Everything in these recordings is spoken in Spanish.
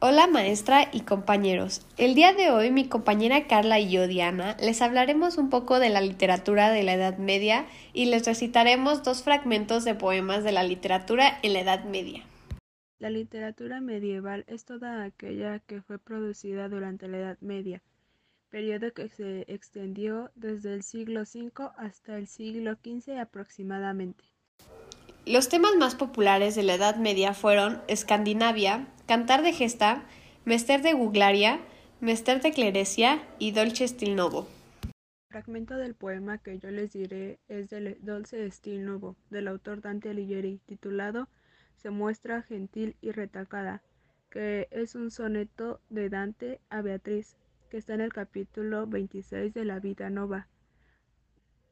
Hola maestra y compañeros. El día de hoy mi compañera Carla y yo, Diana, les hablaremos un poco de la literatura de la Edad Media y les recitaremos dos fragmentos de poemas de la literatura en la Edad Media. La literatura medieval es toda aquella que fue producida durante la Edad Media, periodo que se extendió desde el siglo V hasta el siglo XV aproximadamente. Los temas más populares de la Edad Media fueron Escandinavia, Cantar de Gesta, Mester de Guglaria, Mester de Clerecia y Dolce Stil Novo. El fragmento del poema que yo les diré es del Dolce Stil Novo, del autor Dante Alighieri, titulado Se muestra gentil y retacada, que es un soneto de Dante a Beatriz, que está en el capítulo 26 de la Vida Nova.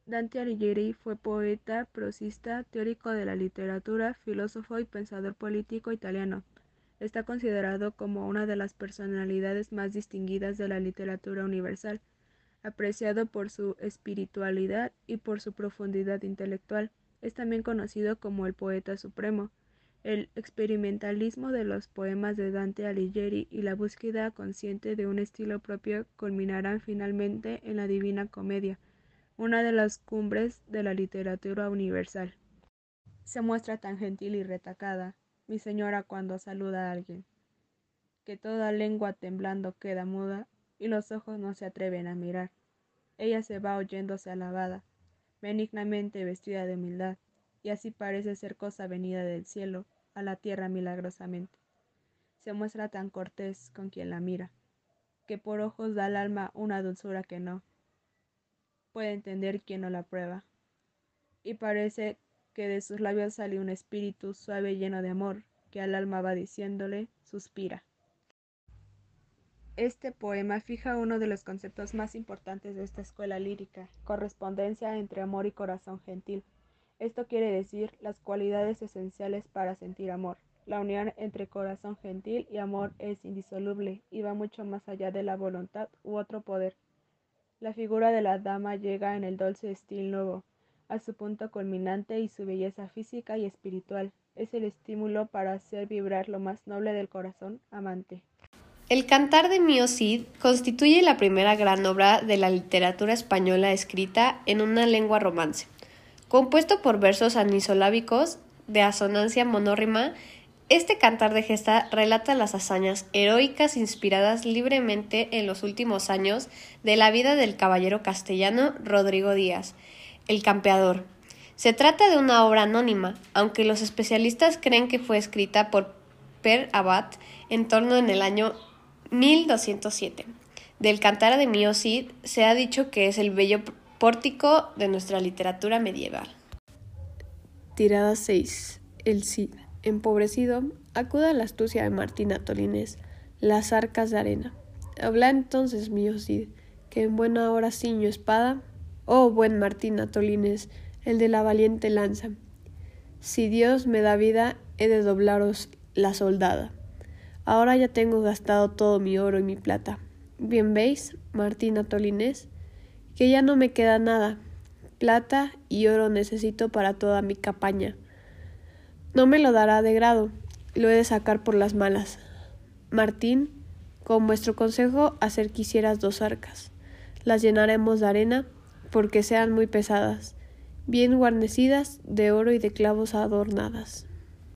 Dante Alighieri fue poeta, prosista, teórico de la literatura, filósofo y pensador político italiano. Está considerado como una de las personalidades más distinguidas de la literatura universal, apreciado por su espiritualidad y por su profundidad intelectual. Es también conocido como el poeta supremo. El experimentalismo de los poemas de Dante Alighieri y la búsqueda consciente de un estilo propio culminarán finalmente en la Divina Comedia, una de las cumbres de la literatura universal. Se muestra tan gentil y retacada, mi señora cuando saluda a alguien, que toda lengua temblando queda muda y los ojos no se atreven a mirar. Ella se va oyéndose alabada, benignamente vestida de humildad, y así parece ser cosa venida del cielo a la tierra milagrosamente. Se muestra tan cortés con quien la mira, que por ojos da al alma una dulzura que no, puede entender quien no la prueba. Y parece que de sus labios sale un espíritu suave lleno de amor, que al alma va diciéndole, suspira. Este poema fija uno de los conceptos más importantes de esta escuela lírica, correspondencia entre amor y corazón gentil. Esto quiere decir las cualidades esenciales para sentir amor. La unión entre corazón gentil y amor es indisoluble y va mucho más allá de la voluntad u otro poder. La figura de la dama llega en el dulce estilo nuevo a su punto culminante y su belleza física y espiritual es el estímulo para hacer vibrar lo más noble del corazón amante. El Cantar de Mio Cid constituye la primera gran obra de la literatura española escrita en una lengua romance. Compuesto por versos anisolábicos de asonancia monórrima este cantar de gesta relata las hazañas heroicas inspiradas libremente en los últimos años de la vida del caballero castellano Rodrigo Díaz, el campeador. Se trata de una obra anónima, aunque los especialistas creen que fue escrita por Per Abad en torno en el año 1207. Del cantar de Mio Cid se ha dicho que es el bello pórtico de nuestra literatura medieval. Tirada 6. El Cid. Empobrecido, acude a la astucia de Martina Tolines, las arcas de arena. Habla entonces, mío Cid, que en buena hora ciño espada. Oh, buen Martina Tolines, el de la valiente lanza. Si Dios me da vida, he de doblaros la soldada. Ahora ya tengo gastado todo mi oro y mi plata. Bien veis, Martina Tolines, que ya no me queda nada. Plata y oro necesito para toda mi campaña no me lo dará de grado, lo he de sacar por las malas. Martín, con vuestro consejo, hacer quisieras dos arcas. Las llenaremos de arena, porque sean muy pesadas, bien guarnecidas, de oro y de clavos adornadas.